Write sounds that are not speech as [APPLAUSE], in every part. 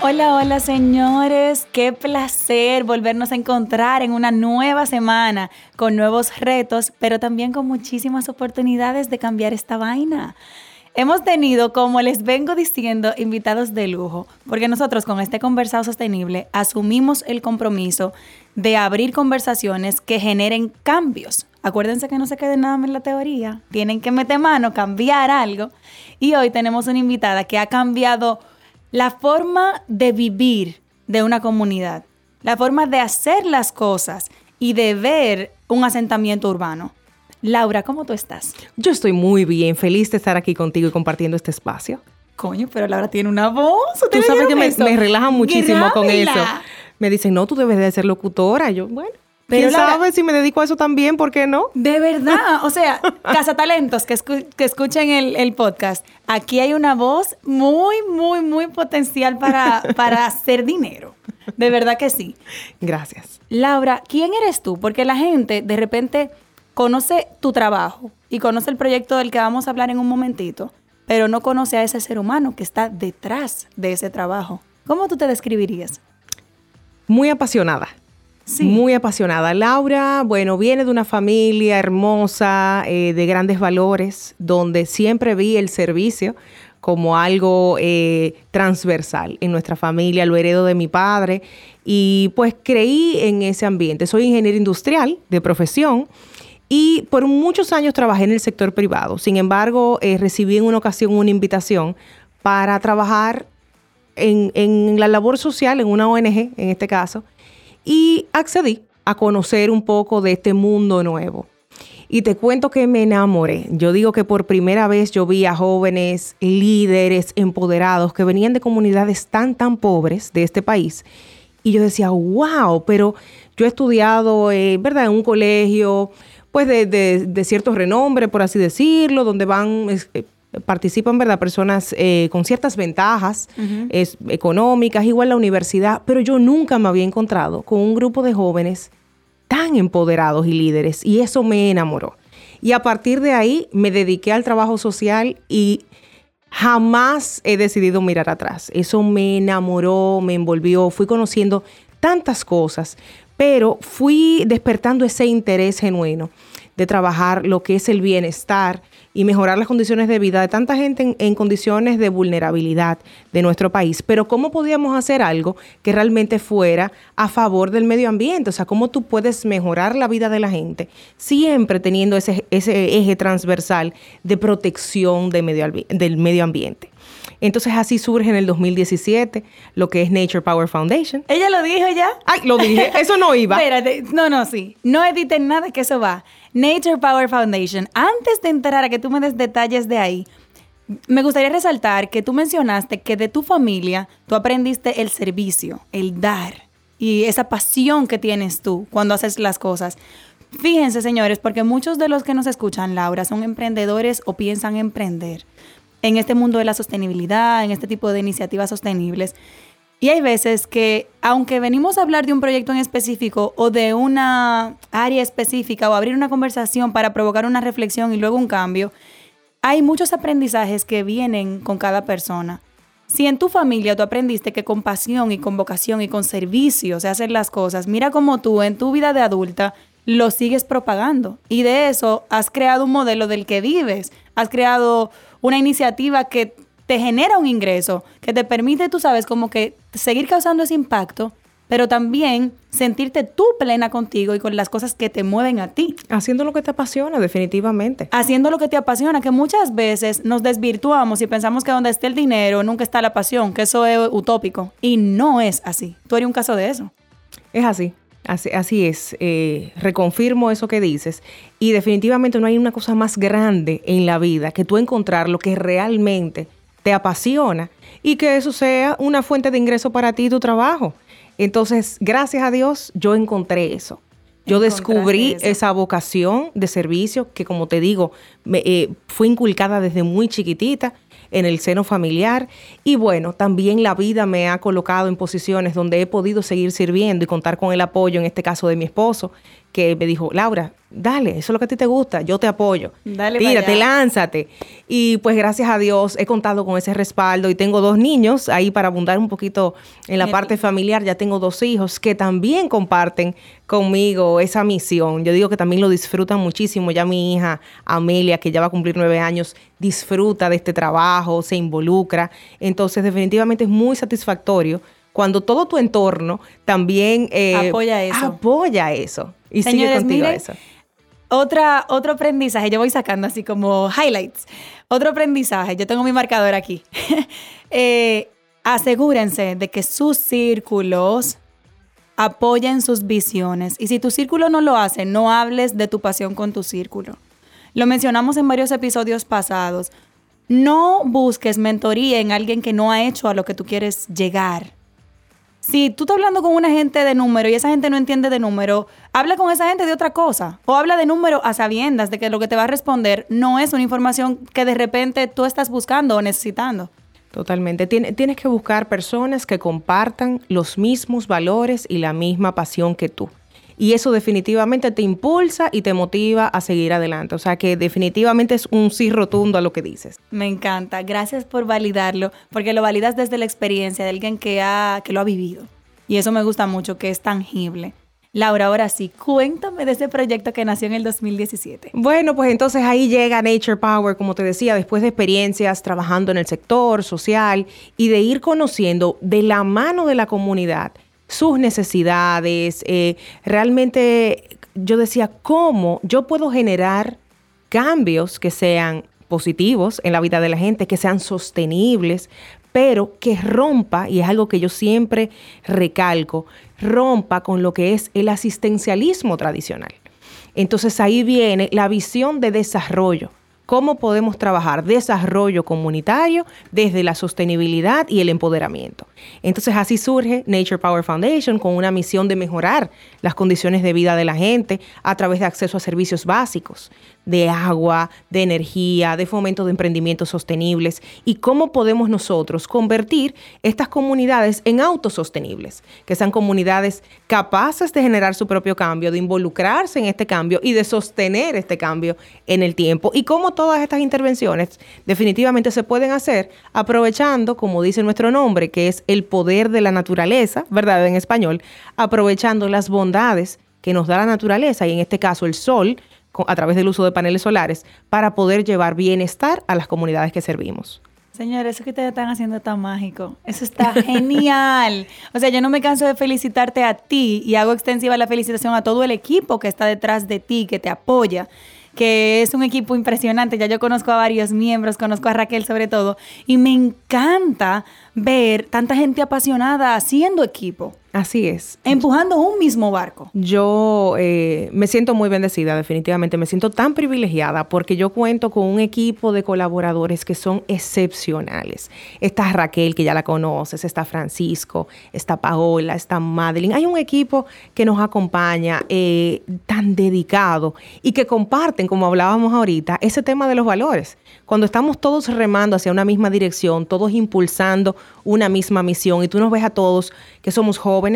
Hola, hola señores, qué placer volvernos a encontrar en una nueva semana con nuevos retos, pero también con muchísimas oportunidades de cambiar esta vaina. Hemos tenido, como les vengo diciendo, invitados de lujo, porque nosotros con este conversado sostenible asumimos el compromiso de abrir conversaciones que generen cambios. Acuérdense que no se quede nada en la teoría, tienen que meter mano, cambiar algo. Y hoy tenemos una invitada que ha cambiado la forma de vivir de una comunidad, la forma de hacer las cosas y de ver un asentamiento urbano. Laura, ¿cómo tú estás? Yo estoy muy bien, feliz de estar aquí contigo y compartiendo este espacio. Coño, pero Laura tiene una voz. Tú sabes que me, me, relaja muchísimo con eso. Me dicen, no, tú debes de ser locutora. Yo, bueno. Pero ¿Quién sabe si me dedico a eso también? ¿Por qué no? De verdad. O sea, Cazatalentos que, que escuchen el, podcast. Aquí hay una voz muy, muy, muy potencial para, para hacer dinero. De verdad que sí. Gracias. Laura, ¿quién eres tú? Porque la gente de repente conoce tu trabajo y conoce el proyecto del que vamos a hablar en un momentito, pero no conoce a ese ser humano que está detrás de ese trabajo. ¿Cómo tú te describirías? Muy apasionada muy apasionada. Laura, bueno, viene de una familia hermosa, eh, de grandes valores, donde siempre vi el servicio como algo eh, transversal en nuestra familia, lo heredo de mi padre y pues creí en ese ambiente. Soy ingeniero industrial de profesión y por muchos años trabajé en el sector privado. Sin embargo, eh, recibí en una ocasión una invitación para trabajar en, en la labor social, en una ONG en este caso, y accedí a conocer un poco de este mundo nuevo. Y te cuento que me enamoré. Yo digo que por primera vez yo vi a jóvenes líderes empoderados que venían de comunidades tan, tan pobres de este país. Y yo decía, wow, pero yo he estudiado, eh, ¿verdad?, en un colegio, pues de, de, cierto renombre, por así decirlo, donde van eh, participan, ¿verdad? Personas eh, con ciertas ventajas económicas, igual la universidad, pero yo nunca me había encontrado con un grupo de jóvenes tan empoderados y líderes y eso me enamoró. Y a partir de ahí me dediqué al trabajo social y jamás he decidido mirar atrás. Eso me enamoró, me envolvió, fui conociendo tantas cosas, pero fui despertando ese interés genuino de trabajar lo que es el bienestar y mejorar las condiciones de vida de tanta gente en, condiciones de vulnerabilidad de nuestro país. Pero ¿cómo podíamos hacer algo que realmente fuera a favor del medio ambiente? O sea, ¿cómo tú puedes mejorar la vida de la gente siempre teniendo ese, ese eje transversal de protección medio, del medio ambiente? Entonces así surge en el 2017 lo que es Nature Power Foundation. ¿Ella lo dijo ya? Ay, lo dije, [LAUGHS] eso no iba. Espérate, no, no, sí. No editen nada que eso va. Nature Power Foundation. Antes de entrar a que tú me des detalles de ahí, me gustaría resaltar que tú mencionaste que de tu familia tú aprendiste el servicio, el dar y esa pasión que tienes tú cuando haces las cosas. Fíjense, señores, porque muchos de los que nos escuchan, Laura, son emprendedores o piensan emprender en este mundo de la sostenibilidad, en este tipo de iniciativas sostenibles. Y hay veces que, aunque venimos a hablar de un proyecto en específico o de una área específica o abrir una conversación para provocar una reflexión y luego un cambio, hay muchos aprendizajes que vienen con cada persona. Si en tu familia tú aprendiste que con pasión y con vocación y con servicio se hacen las cosas, mira cómo tú en tu vida de adulta lo sigues propagando. Y de eso has creado un modelo del que vives. Has creado una iniciativa que te genera un ingreso, que te permite, tú sabes, como que seguir causando ese impacto pero también sentirte tú plena contigo y con las cosas que te mueven a ti. Haciendo lo que te apasiona, definitivamente. Haciendo lo que te apasiona, que muchas veces nos desvirtuamos y pensamos que donde esté el dinero nunca está la pasión, que eso es utópico. Y no es así. Tú eres un caso de eso. Es así. Así, es, eh, reconfirmo eso que dices. Y definitivamente no hay una cosa más grande en la vida que tú encontrar lo que realmente te apasiona y que eso sea una fuente de ingreso para ti y tu trabajo. Entonces, gracias a Dios, yo encontré eso. Yo descubrí esa vocación de servicio que, como te digo, me, eh, fue inculcada desde muy chiquitita en el seno familiar. Y bueno, también la vida me ha colocado en posiciones donde he podido seguir sirviendo y contar con el apoyo, en este caso de mi esposo, que me dijo, Laura, dale, eso es lo que a ti te gusta, yo te apoyo. Dale Tírate, lánzate. Y pues gracias a Dios he contado con ese respaldo y tengo dos niños ahí para abundar un poquito en la parte familiar. Ya tengo dos hijos que también comparten conmigo esa misión. Yo digo que también lo disfrutan muchísimo. Ya mi hija Amelia, que ya va a cumplir nueve años, disfruta de este trabajo, se involucra. Entonces definitivamente es muy satisfactorio cuando todo tu entorno también eh, apoya eso. Apoya eso. Y sigue contigo eso. Otra, otro aprendizaje, yo voy sacando así como highlights. Otro aprendizaje, yo tengo mi marcador aquí. [LAUGHS] Eh, asegúrense de que sus círculos apoyen sus visiones. Y si tu círculo no lo hace, no hables de tu pasión con tu círculo. Lo mencionamos en varios episodios pasados. No busques mentoría en alguien que no ha hecho a lo que tú quieres llegar. Si tú estás hablando con una gente de número y esa gente no entiende de número, habla con esa gente de otra cosa. O habla de número a sabiendas de que lo que te va a responder no es una información que de repente tú estás buscando o necesitando. Totalmente. tienes que buscar personas que compartan los mismos valores y la misma pasión que tú. Y eso definitivamente te impulsa y te motiva a seguir adelante. O sea que definitivamente es un sí rotundo a lo que dices. Me encanta. Gracias por validarlo, porque lo validas desde la experiencia de alguien que, ha, que lo ha vivido. Y eso me gusta mucho, que es tangible. Laura, ahora sí, cuéntame de ese proyecto que nació en el 2017. Bueno, pues entonces ahí llega Nature Power, como te decía, después de experiencias trabajando en el sector social y de ir conociendo de la mano de la comunidad sus necesidades. Eh, realmente yo decía, ¿cómo yo puedo generar cambios que sean positivos en la vida de la gente, que sean sostenibles, pero que rompa, y es algo que yo siempre recalco, rompa con lo que es el asistencialismo tradicional. Entonces ahí viene la visión de desarrollo cómo podemos trabajar desarrollo comunitario desde la sostenibilidad y el empoderamiento. Entonces así surge Nature Power Foundation con una misión de mejorar las condiciones de vida de la gente a través de acceso a servicios básicos, de agua, de energía, de fomento de emprendimientos sostenibles y cómo podemos nosotros convertir estas comunidades en autosostenibles, que sean comunidades capaces de generar su propio cambio, de involucrarse en este cambio y de sostener este cambio en el tiempo. Y cómo todas estas intervenciones definitivamente se pueden hacer aprovechando, como dice nuestro nombre, que es el poder de la naturaleza, ¿verdad? En español, aprovechando las bondades que nos da la naturaleza y en este caso el sol, a través del uso de paneles solares para poder llevar bienestar a las comunidades que servimos. Señores, eso que ustedes están haciendo tan mágico. Eso está [LAUGHS] genial. O sea, yo no me canso de felicitarte a ti y hago extensiva la felicitación a todo el equipo que está detrás de ti, que te apoya, que es un equipo impresionante. Ya yo conozco a varios miembros, conozco a Raquel sobre todo, y me encanta ver tanta gente apasionada haciendo equipo. Así es. Empujando un mismo barco. Yo eh, me siento muy bendecida, definitivamente. Me siento tan privilegiada porque yo cuento con un equipo de colaboradores que son excepcionales. Está Raquel, que ya la conoces, está Francisco, está Paola, está Madeline. Hay un equipo que nos acompaña eh, tan dedicado y que comparten, como hablábamos ahorita, ese tema de los valores. Cuando estamos todos remando hacia una misma dirección, todos impulsando una misma misión y tú nos ves a todos que somos jóvenes,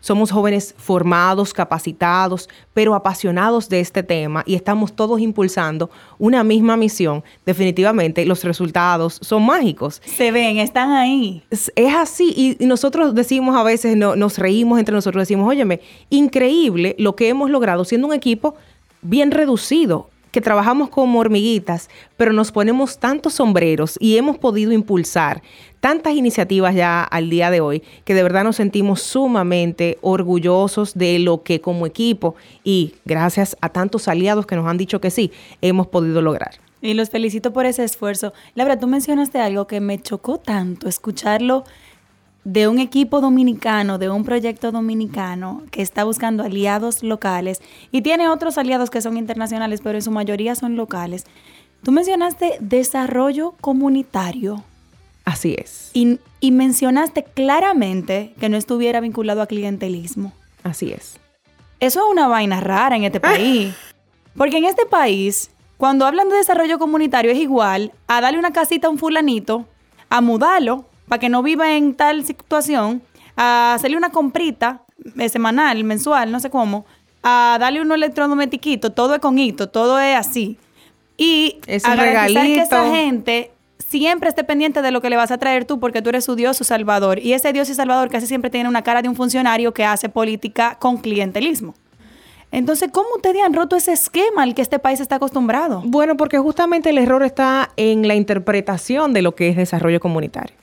somos jóvenes formados, capacitados, pero apasionados de este tema y estamos todos impulsando una misma misión, definitivamente los resultados son mágicos. Se ven, están ahí. Es, así y, nosotros decimos a veces, no, nos reímos entre nosotros, decimos, óyeme, increíble lo que hemos logrado siendo un equipo bien reducido que trabajamos como hormiguitas, pero nos ponemos tantos sombreros y hemos podido impulsar tantas iniciativas ya al día de hoy que de verdad nos sentimos sumamente orgullosos de lo que como equipo y gracias a tantos aliados que nos han dicho que sí, hemos podido lograr. Y los felicito por ese esfuerzo. Laura, tú mencionaste algo que me chocó tanto escucharlo de un equipo dominicano, de un proyecto dominicano que está buscando aliados locales y tiene otros aliados que son internacionales, pero en su mayoría son locales. Tú mencionaste desarrollo comunitario. Así es. Y, y, mencionaste claramente que no estuviera vinculado a clientelismo. Así es. Eso es una vaina rara en este país. Porque en este país, cuando hablan de desarrollo comunitario, es igual a darle una casita a un fulanito, a mudarlo, para que no viva en tal situación, a hacerle una comprita eh, semanal, mensual, no sé cómo, a darle un electrodomestiquito, todo es con hito, todo es así. Y es a un garantizar que esa gente siempre esté pendiente de lo que le vas a traer tú porque tú eres su Dios, su Salvador. Y ese Dios y Salvador casi siempre tiene una cara de un funcionario que hace política con clientelismo. Entonces, ¿cómo ustedes han roto ese esquema al que este país está acostumbrado? Bueno, porque justamente el error está en la interpretación de lo que es desarrollo comunitario.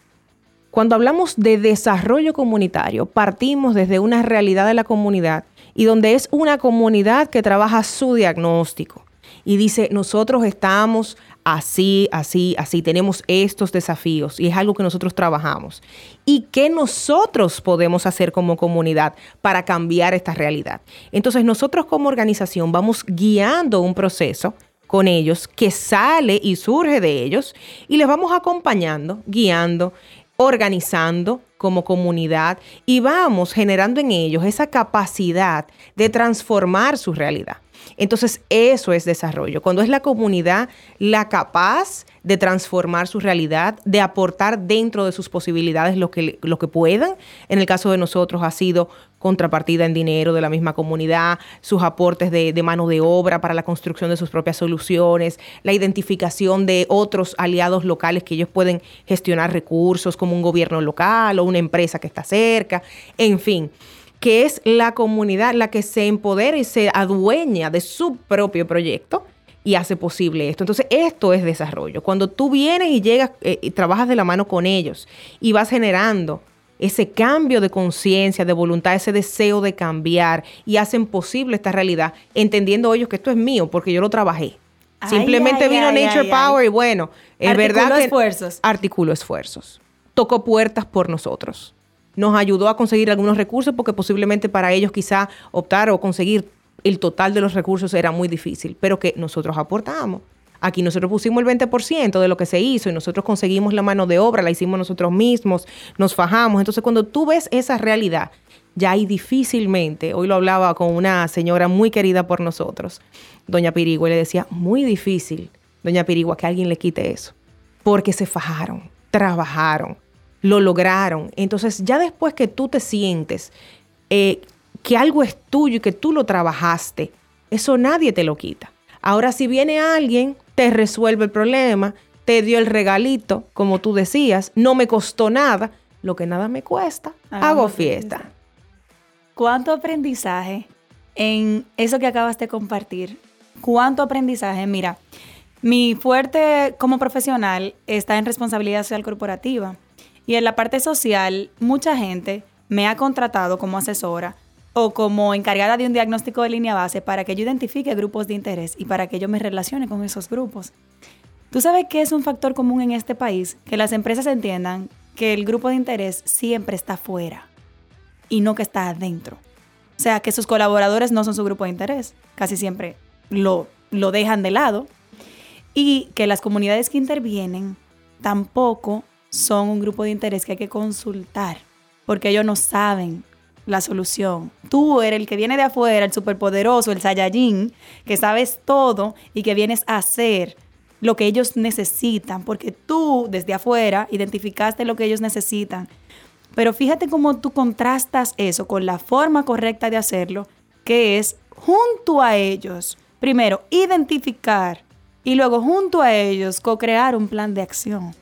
Cuando hablamos de desarrollo comunitario, partimos desde una realidad de la comunidad y donde es una comunidad que trabaja su diagnóstico y dice, nosotros estamos así, así, así, tenemos estos desafíos y es algo que nosotros trabajamos. ¿Y qué nosotros podemos hacer como comunidad para cambiar esta realidad? Entonces nosotros como organización vamos guiando un proceso con ellos que sale y surge de ellos y les vamos acompañando, guiando, organizando como comunidad y vamos generando en ellos esa capacidad de transformar su realidad. Entonces, eso es desarrollo. Cuando es la comunidad la capaz de transformar su realidad, de aportar dentro de sus posibilidades lo que, lo que puedan. En el caso de nosotros ha sido contrapartida en dinero de la misma comunidad, sus aportes de, de mano de obra para la construcción de sus propias soluciones, la identificación de otros aliados locales que ellos pueden gestionar recursos como un gobierno local o una empresa que está cerca, en fin que es la comunidad la que se empodera y se adueña de su propio proyecto y hace posible esto. Entonces, esto es desarrollo. Cuando tú vienes y llegas eh, y trabajas de la mano con ellos y vas generando ese cambio de conciencia, de voluntad, ese deseo de cambiar y hacen posible esta realidad, entendiendo ellos que esto es mío porque yo lo trabajé. Ay, Simplemente ay, vino ay, Nature Power y bueno, es verdad que esfuerzos. articuló esfuerzos. Tocó puertas por nosotros nos ayudó a conseguir algunos recursos porque posiblemente para ellos quizá optar o conseguir el total de los recursos era muy difícil, pero que nosotros aportamos. Aquí nosotros pusimos el 20% de lo que se hizo y nosotros conseguimos la mano de obra, la hicimos nosotros mismos, nos fajamos. Entonces cuando tú ves esa realidad, ya ahí difícilmente, hoy lo hablaba con una señora muy querida por nosotros, doña Pirigua, y le decía, muy difícil, doña Pirigua, que alguien le quite eso, porque se fajaron, trabajaron, lo lograron. Entonces, ya después que tú te sientes eh, que algo es tuyo y que tú lo trabajaste, eso nadie te lo quita. Ahora, si viene alguien, te resuelve el problema, te dio el regalito, como tú decías, no me costó nada, lo que nada me cuesta, Hagamos hago fiesta. fiesta. ¿Cuánto aprendizaje en eso que acabas de compartir? ¿Cuánto aprendizaje? Mira, mi fuerte como profesional está en responsabilidad social corporativa. Y en la parte social, mucha gente me ha contratado como asesora o como encargada de un diagnóstico de línea base para que yo identifique grupos de interés y para que yo me relacione con esos grupos. ¿Tú sabes qué es un factor común en este país? Que las empresas entiendan que el grupo de interés siempre está fuera y no que está adentro. O sea, que sus colaboradores no son su grupo de interés. Casi siempre lo, lo dejan de lado. Y que las comunidades que intervienen tampoco son un grupo de interés que hay que consultar, porque ellos no saben la solución. Tú eres el que viene de afuera, el superpoderoso, el Saiyajin, que sabes todo y que vienes a hacer lo que ellos necesitan, porque tú desde afuera identificaste lo que ellos necesitan. Pero fíjate cómo tú contrastas eso con la forma correcta de hacerlo, que es junto a ellos, primero, identificar y luego junto a ellos co-crear un plan de acción.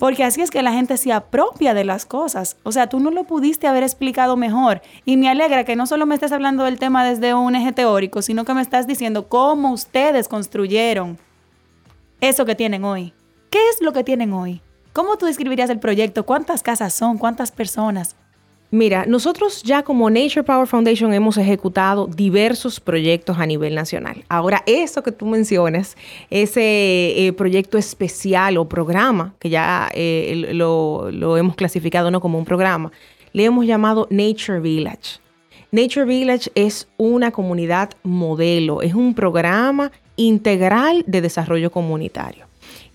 Porque así es que la gente se apropia de las cosas. O sea, tú no lo pudiste haber explicado mejor. Y me alegra que no solo me estés hablando del tema desde un eje teórico, sino que me estás diciendo cómo ustedes construyeron eso que tienen hoy. ¿Qué es lo que tienen hoy? ¿Cómo tú describirías el proyecto? ¿Cuántas casas son? ¿Cuántas personas? Mira, nosotros ya como Nature Power Foundation hemos ejecutado diversos proyectos a nivel nacional. Ahora, eso que tú mencionas, ese eh, proyecto especial o programa, que ya eh, lo, lo, hemos clasificado no como un programa, le hemos llamado Nature Village. Nature Village es una comunidad modelo, es un programa integral de desarrollo comunitario.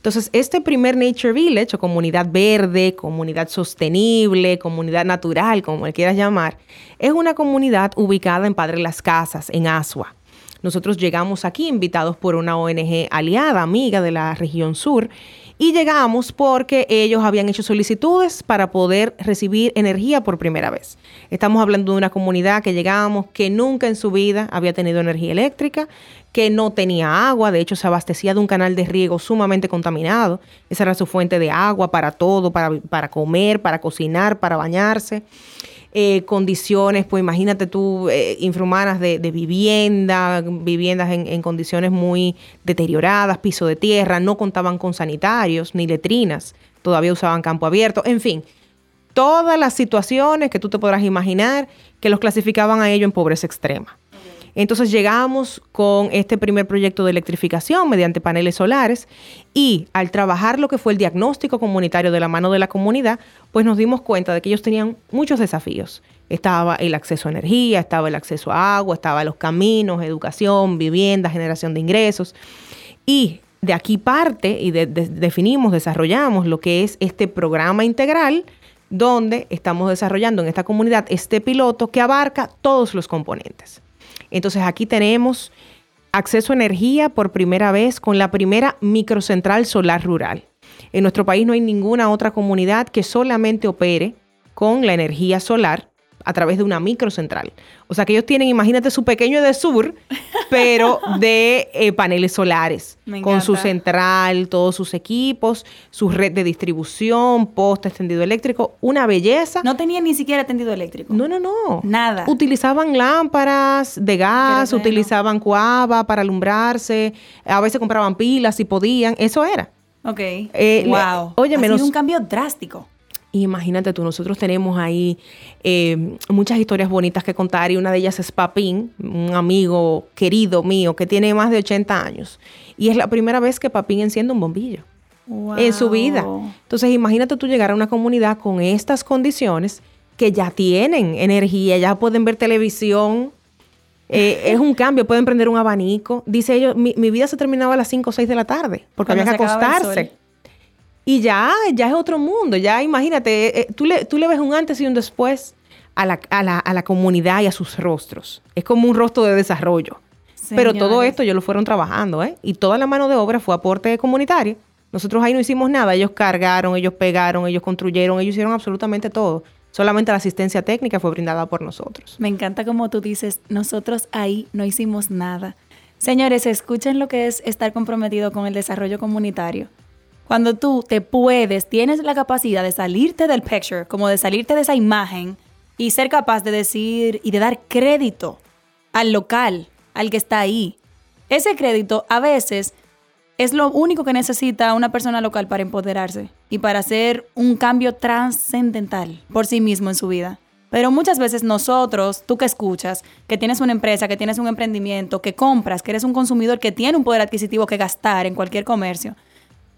Entonces, este primer Nature Village o comunidad verde, comunidad sostenible, comunidad natural, como le quieras llamar, es una comunidad ubicada en Padre Las Casas, en Asua. Nosotros llegamos aquí invitados por una ONG aliada, amiga de la región sur, y llegamos porque ellos habían hecho solicitudes para poder recibir energía por primera vez. Estamos hablando de una comunidad que llegamos que nunca en su vida había tenido energía eléctrica, que no tenía agua, de hecho se abastecía de un canal de riego sumamente contaminado. Esa era su fuente de agua para todo, para, para comer, para cocinar, para bañarse. Eh, condiciones, pues imagínate tú, eh, infrahumanas de, vivienda, viviendas en, en, condiciones muy deterioradas, piso de tierra, no contaban con sanitarios ni letrinas, todavía usaban campo abierto, en fin, todas las situaciones que tú te podrás imaginar que los clasificaban a ellos en pobreza extrema. Entonces llegamos con este primer proyecto de electrificación mediante paneles solares y al trabajar lo que fue el diagnóstico comunitario de la mano de la comunidad, pues nos dimos cuenta de que ellos tenían muchos desafíos. Estaba el acceso a energía, estaba el acceso a agua, estaba los caminos, educación, vivienda, generación de ingresos. Y de aquí parte y definimos, desarrollamos lo que es este programa integral donde estamos desarrollando en esta comunidad este piloto que abarca todos los componentes. Entonces aquí tenemos acceso a energía por primera vez con la primera microcentral solar rural. En nuestro país no hay ninguna otra comunidad que solamente opere con la energía solar a través de una microcentral. O sea que ellos tienen, imagínate, su pequeño de sur, pero de eh, paneles solares, [LAUGHS] con su central, todos sus equipos, su red de distribución, poste extendido eléctrico, una belleza. No tenían ni siquiera tendido eléctrico. No, no, no. Nada. Utilizaban lámparas de gas, utilizaban cuava para alumbrarse, a veces compraban pilas si podían, eso era. Ok. Eh, wow. oye, menos. un cambio drástico. Imagínate tú, nosotros tenemos ahí eh, muchas historias bonitas que contar y una de ellas es Papín, un amigo querido mío que tiene más de 80 años. Y es la primera vez que Papín enciende un bombillo en su vida. Entonces imagínate tú llegar a una comunidad con estas condiciones que ya tienen energía, ya pueden ver televisión. Eh, [LAUGHS] es un cambio, pueden prender un abanico. Dice ellos, mi, vida se terminaba a las 5 o 6 de la tarde porque había que acostarse. Y ya, ya es otro mundo, ya imagínate, eh, eh, tú, le, tú le ves un antes y un después a la, a, la, a la, comunidad y a sus rostros. Es como un rostro de desarrollo. Pero todo esto ellos lo fueron trabajando, ¿eh? Y toda la mano de obra fue aporte comunitario. Nosotros ahí no hicimos nada, ellos cargaron, ellos pegaron, ellos construyeron, ellos hicieron absolutamente todo. Solamente la asistencia técnica fue brindada por nosotros. Me encanta como tú dices, nosotros ahí no hicimos nada. Señores, escuchen lo que es estar comprometido con el desarrollo comunitario. Cuando tú te puedes, tienes la capacidad de salirte del picture, como de salirte de esa imagen y ser capaz de decir y de dar crédito al local, al que está ahí. Ese crédito a veces es lo único que necesita una persona local para empoderarse y para hacer un cambio trascendental por sí mismo en su vida. Pero muchas veces nosotros, tú que escuchas, que tienes una empresa, que tienes un emprendimiento, que compras, que eres un consumidor que tiene un poder adquisitivo que gastar en cualquier comercio,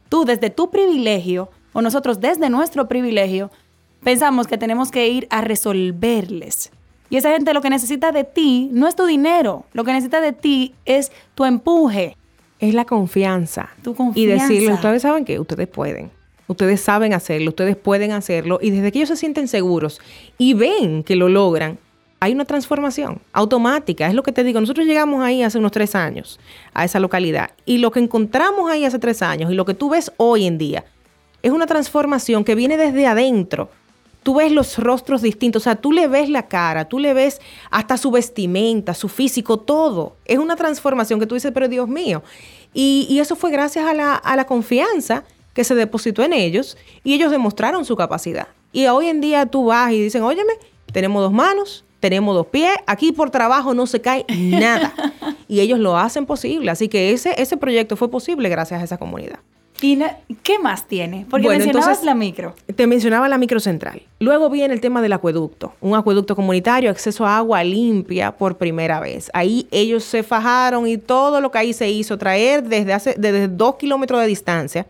tú desde tu privilegio o nosotros desde nuestro privilegio pensamos que tenemos que ir a resolverles. Y esa gente lo que necesita de ti no es tu dinero, lo que necesita de ti es tu empuje. Es la confianza. Tu confianza. Y decirle, ustedes saben que ustedes pueden. Ustedes saben hacerlo, ustedes pueden hacerlo. Y desde que ellos se sienten seguros y ven que lo logran, hay una transformación automática. Es lo que te digo. Nosotros llegamos ahí hace unos tres años a esa localidad y lo que encontramos ahí hace tres años y lo que tú ves hoy en día es una transformación que viene desde adentro. Tú ves los rostros distintos, o sea, tú le ves la cara, tú le ves hasta su vestimenta, su físico, todo. Es una transformación que tú dices, pero Dios mío. Y, eso fue gracias a la, a la confianza que se depositó en ellos y ellos demostraron su capacidad. Y hoy en día tú vas y dicen, óyeme, tenemos dos manos, tenemos dos pies, aquí por trabajo no se cae nada. [LAUGHS] y ellos lo hacen posible. Así que ese, ese proyecto fue posible gracias a esa comunidad. ¿Y qué más tiene? Porque mencionabas la micro. Te mencionaba la micro central. Luego viene el tema del acueducto. Un acueducto comunitario, acceso a agua limpia por primera vez. Ahí ellos se fajaron y todo lo que ahí se hizo, traer desde, hace, desde dos kilómetros de distancia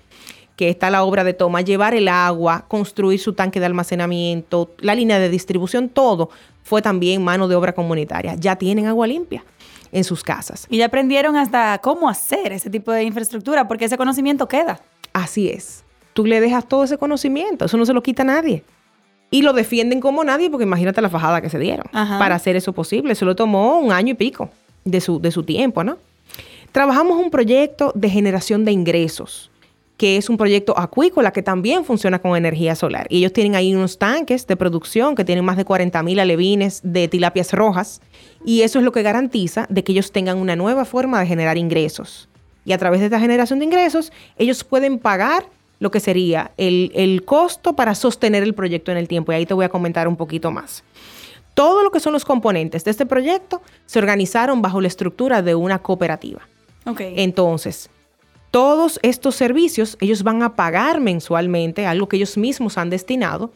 que está la obra de toma, llevar el agua, construir su tanque de almacenamiento, la línea de distribución, todo fue también mano de obra comunitaria. Ya tienen agua limpia en sus casas. Y ya aprendieron hasta cómo hacer ese tipo de infraestructura, porque ese conocimiento queda. Así es. Tú le dejas todo ese conocimiento, eso no se lo quita a nadie. Y lo defienden como nadie, porque imagínate la fajada que se dieron para hacer eso posible. Eso lo tomó un año y pico de su, de su tiempo, ¿no? Trabajamos un proyecto de generación de ingresos que es un proyecto acuícola que también funciona con energía solar. Y ellos tienen ahí unos tanques de producción que tienen más de 40 mil alevines de tilapias rojas y eso es lo que garantiza de que ellos tengan una nueva forma de generar ingresos. Y a través de esta generación de ingresos, ellos pueden pagar lo que sería el, el costo para sostener el proyecto en el tiempo. Y ahí te voy a comentar un poquito más. Todo lo que son los componentes de este proyecto se organizaron bajo la estructura de una cooperativa. Okay. Entonces, todos estos servicios ellos van a pagar mensualmente, algo que ellos mismos han destinado,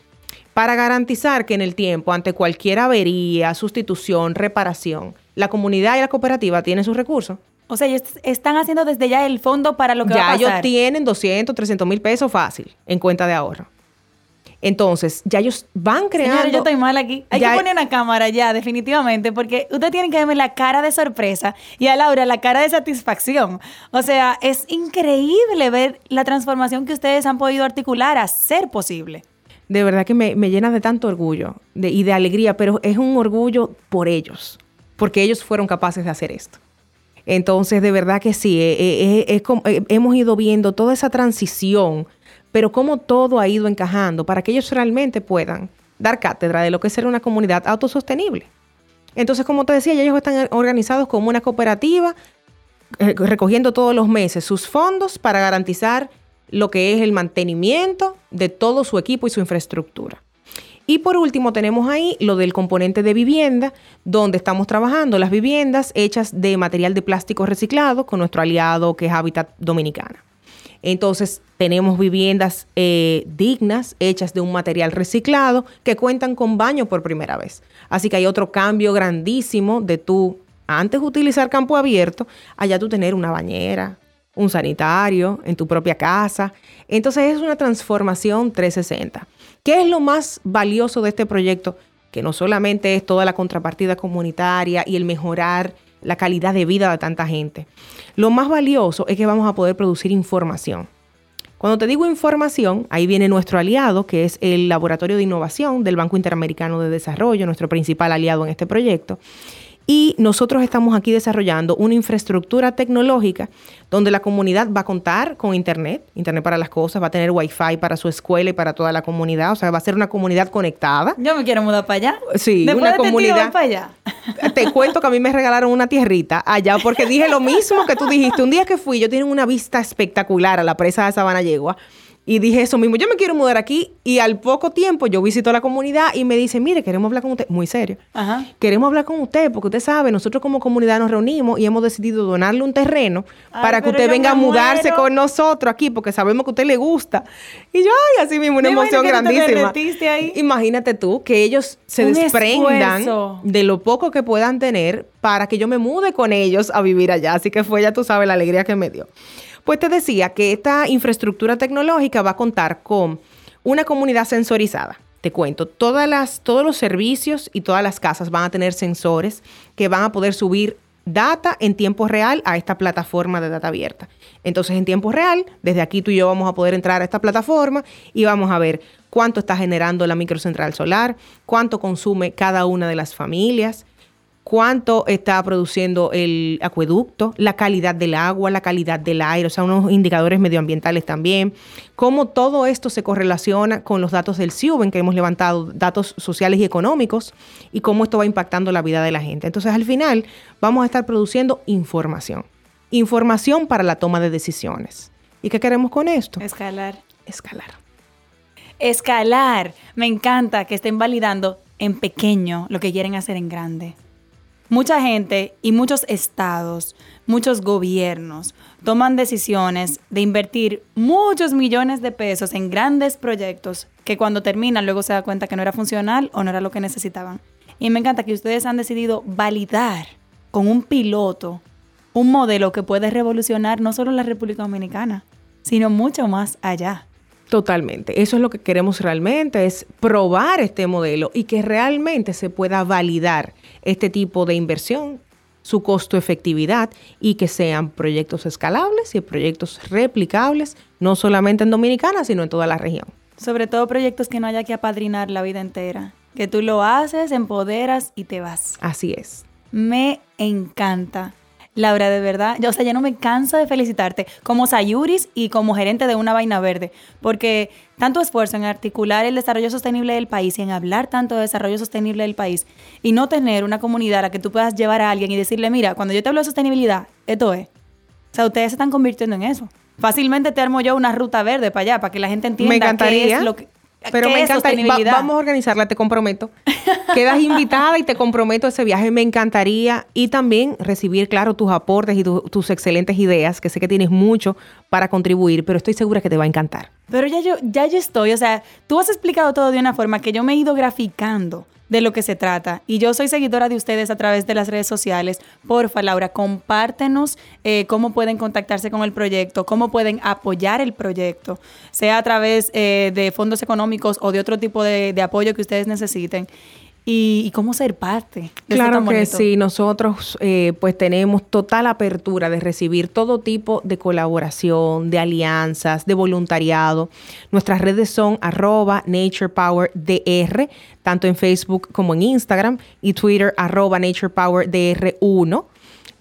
para garantizar que en el tiempo, ante cualquier avería, sustitución, reparación, la comunidad y la cooperativa tienen sus recursos. O sea, ellos están haciendo desde ya el fondo para lo que va a pasar. Ya ellos tienen 200, 300 mil pesos fácil en cuenta de ahorro. Entonces, ya ellos van creando. Señora, yo estoy mal aquí. Hay que poner una cámara ya, definitivamente, porque usted tiene que verme la cara de sorpresa y a Laura la cara de satisfacción. O sea, es increíble ver la transformación que ustedes han podido articular a ser posible. De verdad que me, llena de tanto orgullo y de alegría, pero es un orgullo por ellos, porque ellos fueron capaces de hacer esto. Entonces, de verdad que sí, eh, eh, eh, hemos ido viendo toda esa transición pero cómo todo ha ido encajando para que ellos realmente puedan dar cátedra de lo que es ser una comunidad autosostenible. Entonces, como te decía, ellos están organizados como una cooperativa, eh, recogiendo todos los meses sus fondos para garantizar lo que es el mantenimiento de todo su equipo y su infraestructura. Y por último tenemos ahí lo del componente de vivienda, donde estamos trabajando las viviendas hechas de material de plástico reciclado con nuestro aliado que es Habitat Dominicana. Entonces, tenemos viviendas eh, dignas, hechas de un material reciclado, que cuentan con baño por primera vez. Así que hay otro cambio grandísimo de tú, antes utilizar campo abierto, allá tú tener una bañera, un sanitario en tu propia casa. Entonces, es una transformación 360. ¿Qué es lo más valioso de este proyecto? Que no solamente es toda la contrapartida comunitaria y el mejorar la calidad de vida de tanta gente. Lo más valioso es que vamos a poder producir información. Cuando te digo información, ahí viene nuestro aliado, que es el Laboratorio de Innovación del Banco Interamericano de Desarrollo, nuestro principal aliado en este proyecto. Y nosotros estamos aquí desarrollando una infraestructura tecnológica donde la comunidad va a contar con Internet, Internet para las cosas, va a tener Wi-Fi para su escuela y para toda la comunidad, o sea, va a ser una comunidad conectada. Yo me quiero mudar para allá. Sí, una comunidad. para allá. [LAUGHS] Te cuento que a mí me regalaron una tierrita allá porque dije lo mismo que tú dijiste. Un día que fui, yo tienen una vista espectacular a la presa de Sabana Yegua y dije eso mismo, yo me quiero mudar aquí y al poco tiempo yo visito la comunidad y me dice, mire, queremos hablar con usted, muy serio, queremos hablar con usted porque usted sabe, nosotros como comunidad nos reunimos y hemos decidido donarle un terreno para que usted venga a mudarse con nosotros aquí porque sabemos que a usted le gusta. Y yo, ay, así mismo, una emoción grandísima. Imagínate tú que ellos se desprendan de lo poco que puedan tener para que yo me mude con ellos a vivir allá. Así que fue, ya tú sabes, la alegría que me dio. Pues te decía que esta infraestructura tecnológica va a contar con una comunidad sensorizada. Te cuento, todas las, todos los servicios y todas las casas van a tener sensores que van a poder subir data en tiempo real a esta plataforma de data abierta. Entonces, en tiempo real, desde aquí tú y yo vamos a poder entrar a esta plataforma y vamos a ver cuánto está generando la microcentral solar, cuánto consume cada una de las familias, cuánto está produciendo el acueducto, la calidad del agua, la calidad del aire, o sea, unos indicadores medioambientales también, cómo todo esto se correlaciona con los datos del CIUBEN que hemos levantado, datos sociales y económicos, y cómo esto va impactando la vida de la gente. Entonces, al final, vamos a estar produciendo información, información para la toma de decisiones. ¿Y qué queremos con esto? Escalar. Escalar. Escalar. Me encanta que estén validando en pequeño lo que quieren hacer en grande. Mucha gente y muchos estados, muchos gobiernos toman decisiones de invertir muchos millones de pesos en grandes proyectos que cuando terminan luego se da cuenta que no era funcional o no era lo que necesitaban. Y me encanta que ustedes han decidido validar con un piloto un modelo que puede revolucionar no solo la República Dominicana, sino mucho más allá. Totalmente. Eso es lo que queremos realmente, es probar este modelo y que realmente se pueda validar este tipo de inversión, su costo efectividad y que sean proyectos escalables y proyectos replicables, no solamente en Dominicana, sino en toda la región. Sobre todo proyectos que no haya que apadrinar la vida entera, que tú lo haces, empoderas y te vas. Así es. Me encanta. Laura, de verdad, yo, o sea, ya no me canso de felicitarte como Sayuris y como gerente de una vaina verde, porque tanto esfuerzo en articular el desarrollo sostenible del país y en hablar tanto de desarrollo sostenible del país y no tener una comunidad a la que tú puedas llevar a alguien y decirle, mira, cuando yo te hablo de sostenibilidad, esto es. O sea, ustedes se están convirtiendo en eso. Fácilmente te armo yo una ruta verde para allá, para que la gente entienda me encantaría. qué es lo que... Pero ¿qué me sostenibilidad? Va- vamos a organizarla, te comprometo. Quedas [LAUGHS] invitada y te comprometo a ese viaje. Me encantaría. Y también recibir, claro, tus aportes y tu- tus excelentes ideas, que sé que tienes mucho para contribuir, pero estoy segura que te va a encantar. Pero ya yo, ya yo estoy, o sea, tú has explicado todo de una forma que yo me he ido graficando de lo que se trata. Y yo soy seguidora de ustedes a través de las redes sociales. Porfa, Laura, compártenos eh, cómo pueden contactarse con el proyecto, cómo pueden apoyar el proyecto, sea a través eh, de fondos económicos o de otro tipo de, de apoyo que ustedes necesiten. Y, y cómo ser parte. de Claro tan que sí, nosotros eh, pues tenemos total apertura de recibir todo tipo de colaboración, de alianzas, de voluntariado. Nuestras redes son arroba naturepowerdr, tanto en Facebook como en Instagram, y Twitter arroba naturepowerdr1.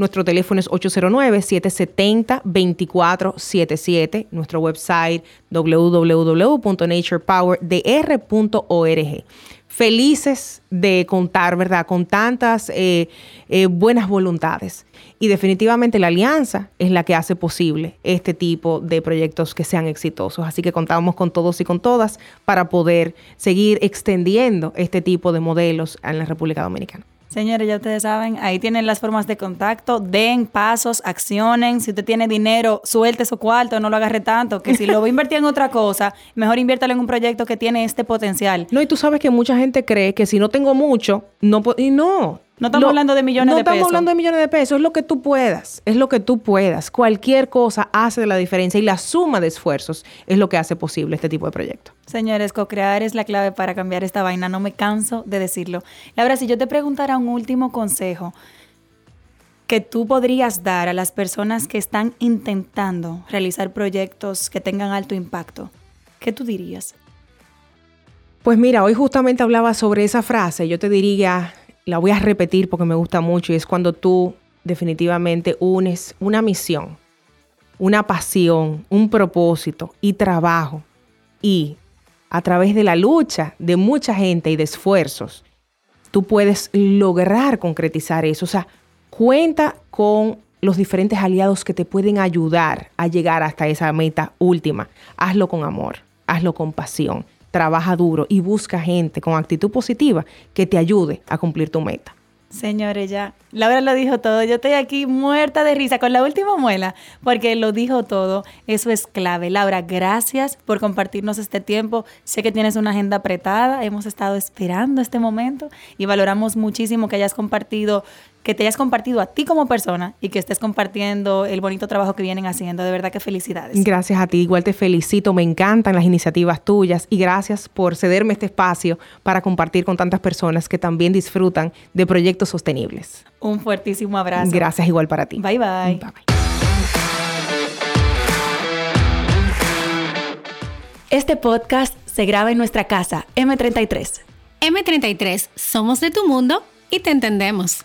Nuestro teléfono es 809-770-2477. Nuestro website www.naturepowerdr.org. Felices de contar, ¿verdad? Con tantas eh, eh, buenas voluntades. Y definitivamente la alianza es la que hace posible este tipo de proyectos que sean exitosos. Así que contamos con todos y con todas para poder seguir extendiendo este tipo de modelos en la República Dominicana. Señores, ya ustedes saben, ahí tienen las formas de contacto, den pasos, accionen. Si usted tiene dinero, suelte su cuarto, no lo agarre tanto, que si lo va a invertir en otra cosa, mejor inviértalo en un proyecto que tiene este potencial. No, y tú sabes que mucha gente cree que si no tengo mucho, no puedo. Y no. No estamos hablando de millones no de estamos pesos. hablando de millones de pesos. Es lo que tú puedas. Es lo que tú puedas. Cualquier cosa hace la diferencia y la suma de esfuerzos es lo que hace posible este tipo de proyectos. Señores, co-crear es la clave para cambiar esta vaina, no me canso de decirlo. Laura, si yo te preguntara un último consejo que tú podrías dar a las personas que están intentando realizar proyectos que tengan alto impacto, ¿qué tú dirías? Pues mira, hoy justamente hablaba sobre esa frase. Yo te diría, la voy a repetir porque me gusta mucho y es cuando tú definitivamente unes una misión, una pasión, un propósito y trabajo y a través de la lucha de mucha gente y de esfuerzos, tú puedes lograr concretizar eso. O sea, cuenta con los diferentes aliados que te pueden ayudar a llegar hasta esa meta última. Hazlo con amor, hazlo con pasión, trabaja duro y busca gente con actitud positiva que te ayude a cumplir tu meta. Señores, ya. Laura lo dijo todo. Yo estoy aquí muerta de risa con la última muela, porque lo dijo todo. Eso es clave. Laura, gracias por compartirnos este tiempo. Sé que tienes una agenda apretada. Hemos estado esperando este momento y valoramos muchísimo que hayas compartido, que te hayas compartido a ti como persona y que estés compartiendo el bonito trabajo que vienen haciendo. De verdad que felicidades. Gracias a ti, igual te felicito, me encantan las iniciativas tuyas y gracias por cederme este espacio para compartir con tantas personas que también disfrutan de proyectos sostenibles. Un fuertísimo abrazo. Gracias igual para ti. Bye bye. Bye, bye. Este podcast se graba en nuestra casa, M33. M33, somos de tu mundo y te entendemos.